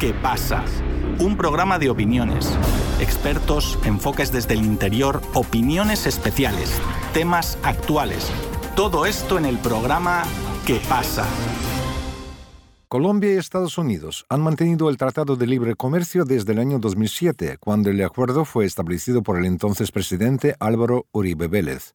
¿Qué pasa? Un programa de opiniones, expertos, enfoques desde el interior, opiniones especiales, temas actuales. Todo esto en el programa ¿Qué pasa? Colombia y Estados Unidos han mantenido el Tratado de Libre Comercio desde el año 2007, cuando el acuerdo fue establecido por el entonces presidente Álvaro Uribe Vélez.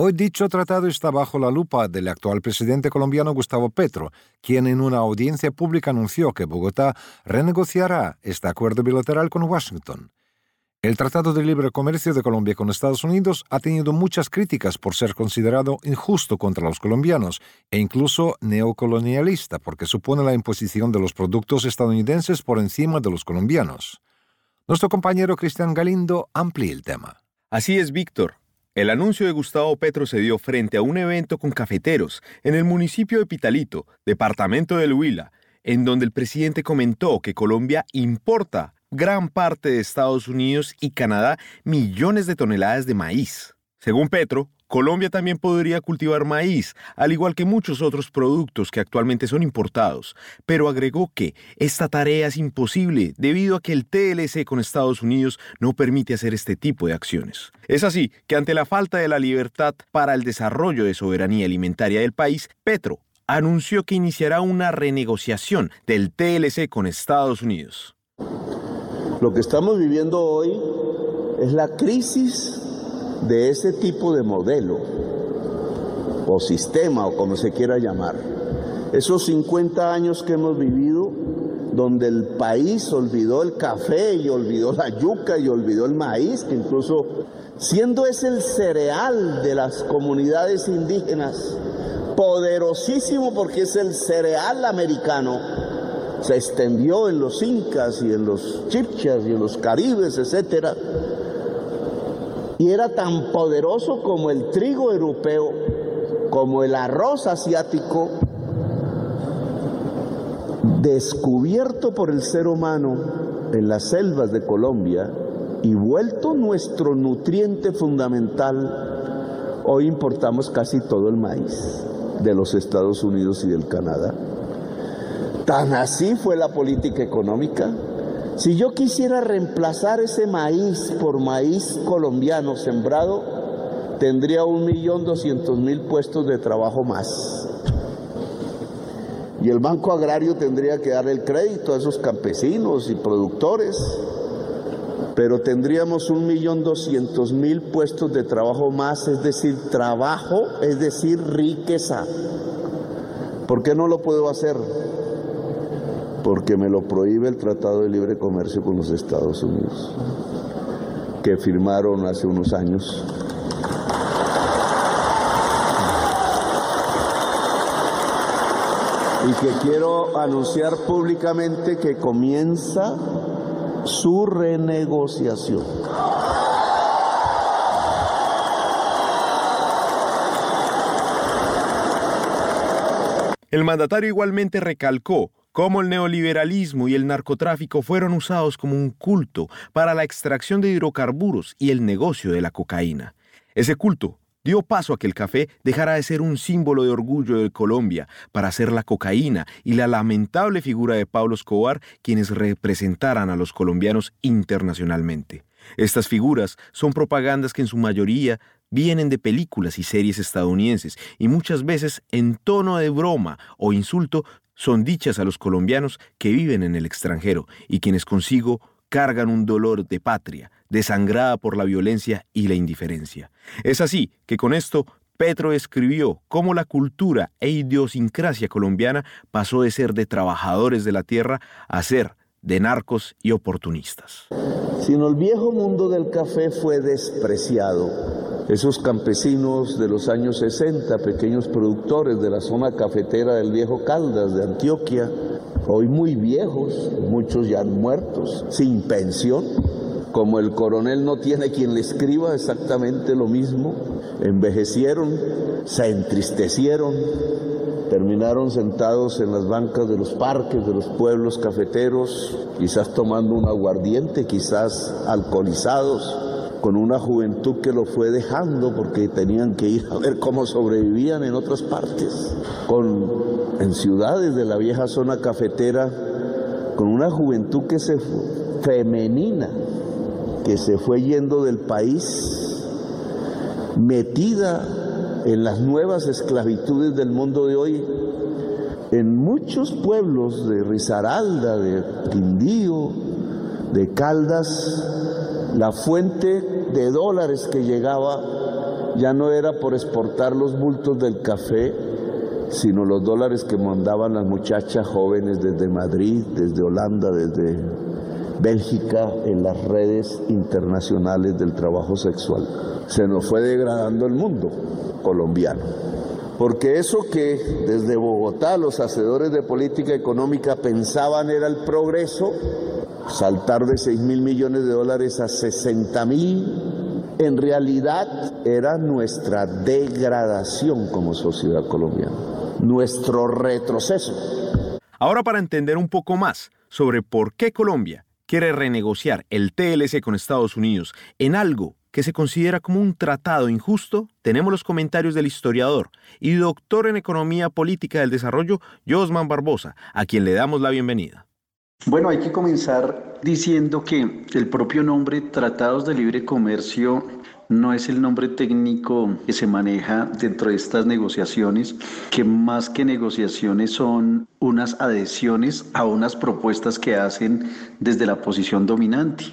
Hoy dicho tratado está bajo la lupa del actual presidente colombiano Gustavo Petro, quien en una audiencia pública anunció que Bogotá renegociará este acuerdo bilateral con Washington. El Tratado de Libre Comercio de Colombia con Estados Unidos ha tenido muchas críticas por ser considerado injusto contra los colombianos e incluso neocolonialista porque supone la imposición de los productos estadounidenses por encima de los colombianos. Nuestro compañero Cristian Galindo amplía el tema. Así es, Víctor. El anuncio de Gustavo Petro se dio frente a un evento con cafeteros en el municipio de Pitalito, departamento del Huila, en donde el presidente comentó que Colombia importa gran parte de Estados Unidos y Canadá millones de toneladas de maíz. Según Petro, Colombia también podría cultivar maíz, al igual que muchos otros productos que actualmente son importados, pero agregó que esta tarea es imposible debido a que el TLC con Estados Unidos no permite hacer este tipo de acciones. Es así que ante la falta de la libertad para el desarrollo de soberanía alimentaria del país, Petro anunció que iniciará una renegociación del TLC con Estados Unidos. Lo que estamos viviendo hoy es la crisis de ese tipo de modelo o sistema o como se quiera llamar. Esos 50 años que hemos vivido donde el país olvidó el café y olvidó la yuca y olvidó el maíz, que incluso siendo ese el cereal de las comunidades indígenas, poderosísimo porque es el cereal americano, se extendió en los incas y en los chipchas y en los caribes, etcétera y era tan poderoso como el trigo europeo, como el arroz asiático, descubierto por el ser humano en las selvas de Colombia y vuelto nuestro nutriente fundamental, hoy importamos casi todo el maíz de los Estados Unidos y del Canadá. Tan así fue la política económica si yo quisiera reemplazar ese maíz por maíz colombiano sembrado, tendría un millón doscientos mil puestos de trabajo más. Y el Banco Agrario tendría que darle el crédito a esos campesinos y productores, pero tendríamos un millón doscientos mil puestos de trabajo más, es decir, trabajo, es decir, riqueza. ¿Por qué no lo puedo hacer? Porque me lo prohíbe el Tratado de Libre Comercio con los Estados Unidos, que firmaron hace unos años. Y que quiero anunciar públicamente que comienza su renegociación. El mandatario igualmente recalcó cómo el neoliberalismo y el narcotráfico fueron usados como un culto para la extracción de hidrocarburos y el negocio de la cocaína. Ese culto dio paso a que el café dejara de ser un símbolo de orgullo de Colombia para ser la cocaína y la lamentable figura de Pablo Escobar quienes representaran a los colombianos internacionalmente. Estas figuras son propagandas que en su mayoría vienen de películas y series estadounidenses y muchas veces en tono de broma o insulto son dichas a los colombianos que viven en el extranjero y quienes consigo cargan un dolor de patria, desangrada por la violencia y la indiferencia. Es así que con esto Petro escribió cómo la cultura e idiosincrasia colombiana pasó de ser de trabajadores de la tierra a ser de narcos y oportunistas. Sino el viejo mundo del café fue despreciado esos campesinos de los años 60, pequeños productores de la zona cafetera del viejo Caldas de Antioquia, hoy muy viejos, muchos ya muertos, sin pensión, como el coronel no tiene quien le escriba exactamente lo mismo, envejecieron, se entristecieron, terminaron sentados en las bancas de los parques, de los pueblos cafeteros, quizás tomando un aguardiente, quizás alcoholizados con una juventud que lo fue dejando porque tenían que ir a ver cómo sobrevivían en otras partes, con en ciudades de la vieja zona cafetera con una juventud que se femenina, que se fue yendo del país, metida en las nuevas esclavitudes del mundo de hoy, en muchos pueblos de Risaralda, de Quindío, de Caldas, la fuente de dólares que llegaba ya no era por exportar los bultos del café, sino los dólares que mandaban las muchachas jóvenes desde Madrid, desde Holanda, desde Bélgica, en las redes internacionales del trabajo sexual. Se nos fue degradando el mundo colombiano. Porque eso que desde Bogotá los hacedores de política económica pensaban era el progreso, saltar de 6 mil millones de dólares a 60 mil, en realidad era nuestra degradación como sociedad colombiana, nuestro retroceso. Ahora para entender un poco más sobre por qué Colombia quiere renegociar el TLC con Estados Unidos en algo que se considera como un tratado injusto, tenemos los comentarios del historiador y doctor en Economía Política del Desarrollo, Josman Barbosa, a quien le damos la bienvenida. Bueno, hay que comenzar diciendo que el propio nombre Tratados de Libre Comercio no es el nombre técnico que se maneja dentro de estas negociaciones, que más que negociaciones son unas adhesiones a unas propuestas que hacen desde la posición dominante.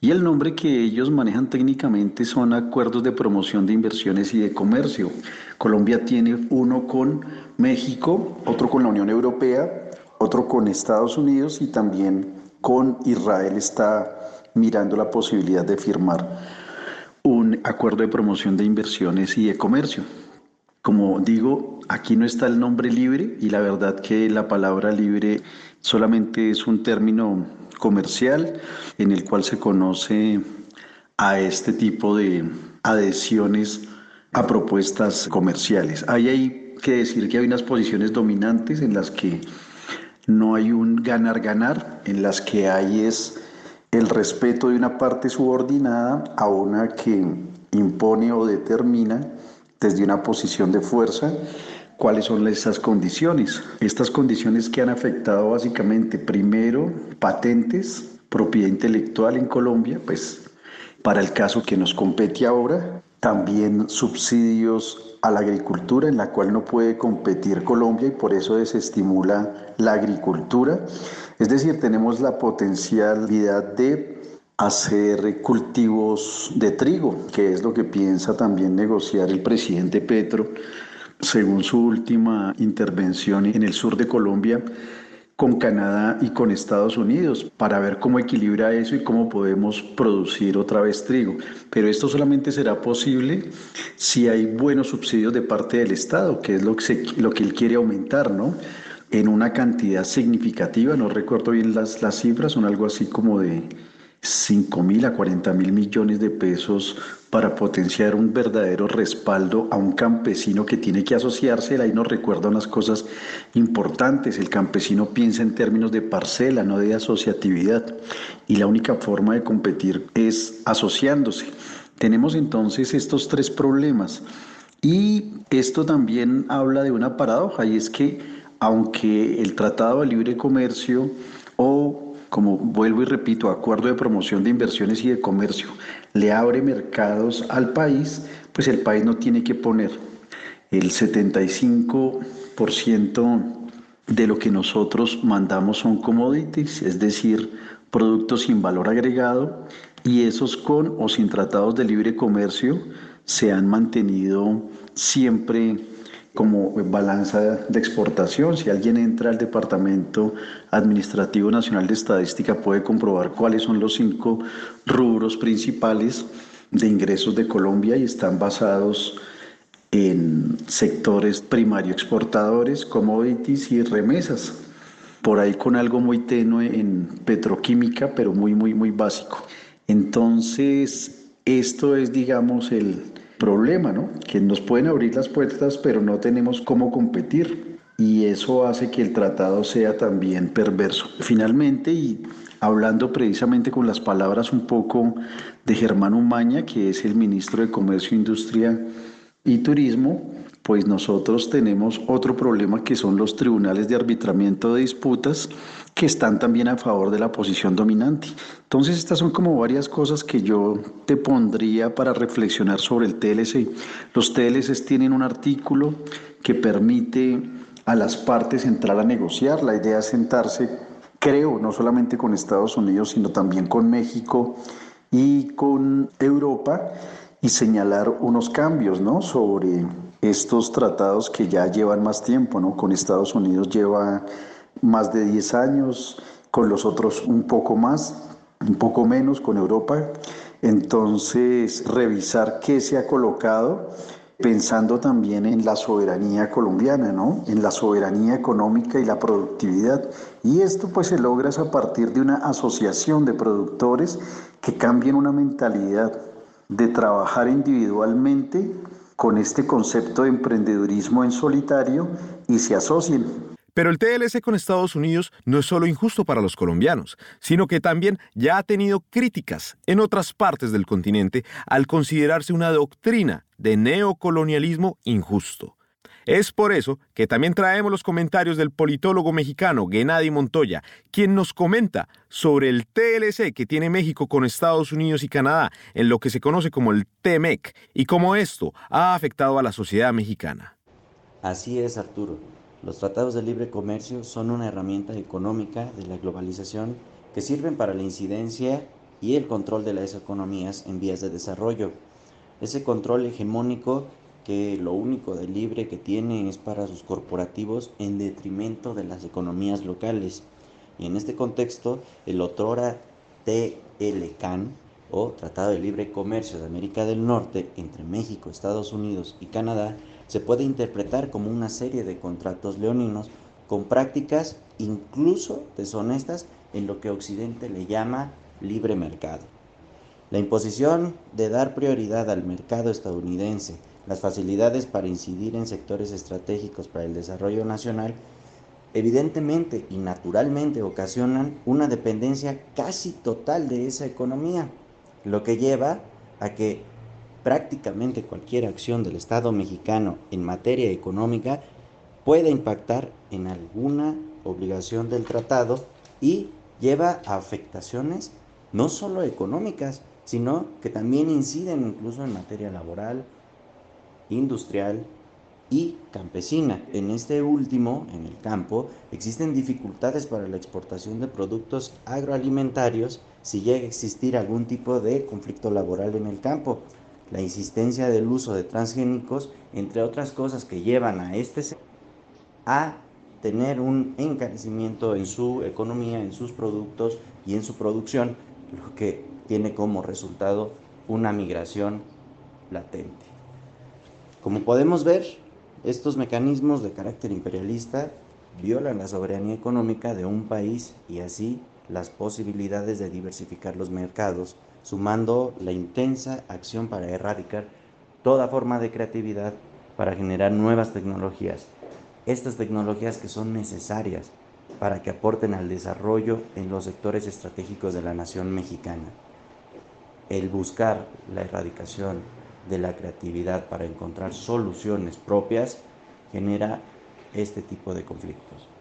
Y el nombre que ellos manejan técnicamente son acuerdos de promoción de inversiones y de comercio. Colombia tiene uno con México, otro con la Unión Europea, otro con Estados Unidos y también con Israel está mirando la posibilidad de firmar un acuerdo de promoción de inversiones y de comercio. Como digo, aquí no está el nombre libre y la verdad que la palabra libre solamente es un término comercial en el cual se conoce a este tipo de adhesiones a propuestas comerciales. Ahí hay que decir que hay unas posiciones dominantes en las que no hay un ganar-ganar, en las que hay es el respeto de una parte subordinada a una que impone o determina desde una posición de fuerza cuáles son esas condiciones. Estas condiciones que han afectado básicamente primero patentes, propiedad intelectual en Colombia, pues para el caso que nos compete ahora, también subsidios a la agricultura en la cual no puede competir Colombia y por eso desestimula la agricultura. Es decir, tenemos la potencialidad de hacer cultivos de trigo, que es lo que piensa también negociar el presidente Petro, según su última intervención en el sur de Colombia con Canadá y con Estados Unidos para ver cómo equilibra eso y cómo podemos producir otra vez trigo. Pero esto solamente será posible si hay buenos subsidios de parte del Estado, que es lo que, lo que él quiere aumentar, ¿no? En una cantidad significativa, no recuerdo bien las, las cifras, son algo así como de 5 mil a 40 mil millones de pesos para potenciar un verdadero respaldo a un campesino que tiene que asociarse. Ahí nos recuerda unas cosas importantes. El campesino piensa en términos de parcela, no de asociatividad. Y la única forma de competir es asociándose. Tenemos entonces estos tres problemas. Y esto también habla de una paradoja, y es que aunque el Tratado de Libre Comercio o como vuelvo y repito, acuerdo de promoción de inversiones y de comercio, le abre mercados al país, pues el país no tiene que poner el 75% de lo que nosotros mandamos son commodities, es decir, productos sin valor agregado, y esos con o sin tratados de libre comercio se han mantenido siempre como balanza de exportación. Si alguien entra al Departamento Administrativo Nacional de Estadística puede comprobar cuáles son los cinco rubros principales de ingresos de Colombia y están basados en sectores primario exportadores, commodities y remesas. Por ahí con algo muy tenue en petroquímica, pero muy, muy, muy básico. Entonces, esto es, digamos, el, problema, ¿no? Que nos pueden abrir las puertas, pero no tenemos cómo competir. Y eso hace que el tratado sea también perverso. Finalmente, y hablando precisamente con las palabras un poco de Germán Umaña, que es el ministro de Comercio, Industria y Turismo, pues nosotros tenemos otro problema que son los tribunales de arbitramiento de disputas que están también a favor de la posición dominante. Entonces estas son como varias cosas que yo te pondría para reflexionar sobre el TLC. Los TLCs tienen un artículo que permite a las partes entrar a negociar. La idea es sentarse, creo, no solamente con Estados Unidos, sino también con México y con Europa y señalar unos cambios ¿no? sobre estos tratados que ya llevan más tiempo. ¿no? Con Estados Unidos lleva más de 10 años, con los otros un poco más, un poco menos, con Europa. Entonces, revisar qué se ha colocado pensando también en la soberanía colombiana, ¿no? En la soberanía económica y la productividad. Y esto pues se logra a partir de una asociación de productores que cambien una mentalidad de trabajar individualmente con este concepto de emprendedurismo en solitario y se asocien. Pero el TLC con Estados Unidos no es solo injusto para los colombianos, sino que también ya ha tenido críticas en otras partes del continente al considerarse una doctrina de neocolonialismo injusto. Es por eso que también traemos los comentarios del politólogo mexicano Gennady Montoya, quien nos comenta sobre el TLC que tiene México con Estados Unidos y Canadá en lo que se conoce como el TEMEC y cómo esto ha afectado a la sociedad mexicana. Así es, Arturo. Los tratados de libre comercio son una herramienta económica de la globalización que sirven para la incidencia y el control de las economías en vías de desarrollo. Ese control hegemónico que lo único de libre que tiene es para sus corporativos en detrimento de las economías locales. Y en este contexto, el otrora TLCAN o Tratado de Libre Comercio de América del Norte entre México, Estados Unidos y Canadá se puede interpretar como una serie de contratos leoninos con prácticas incluso deshonestas en lo que Occidente le llama libre mercado. La imposición de dar prioridad al mercado estadounidense, las facilidades para incidir en sectores estratégicos para el desarrollo nacional, evidentemente y naturalmente ocasionan una dependencia casi total de esa economía, lo que lleva a que prácticamente cualquier acción del Estado mexicano en materia económica puede impactar en alguna obligación del tratado y lleva a afectaciones no solo económicas, sino que también inciden incluso en materia laboral, industrial y campesina. En este último, en el campo, existen dificultades para la exportación de productos agroalimentarios si llega a existir algún tipo de conflicto laboral en el campo la insistencia del uso de transgénicos, entre otras cosas que llevan a este a tener un encarecimiento en su economía, en sus productos y en su producción, lo que tiene como resultado una migración latente. Como podemos ver, estos mecanismos de carácter imperialista violan la soberanía económica de un país y así las posibilidades de diversificar los mercados sumando la intensa acción para erradicar toda forma de creatividad para generar nuevas tecnologías. Estas tecnologías que son necesarias para que aporten al desarrollo en los sectores estratégicos de la nación mexicana. El buscar la erradicación de la creatividad para encontrar soluciones propias genera este tipo de conflictos.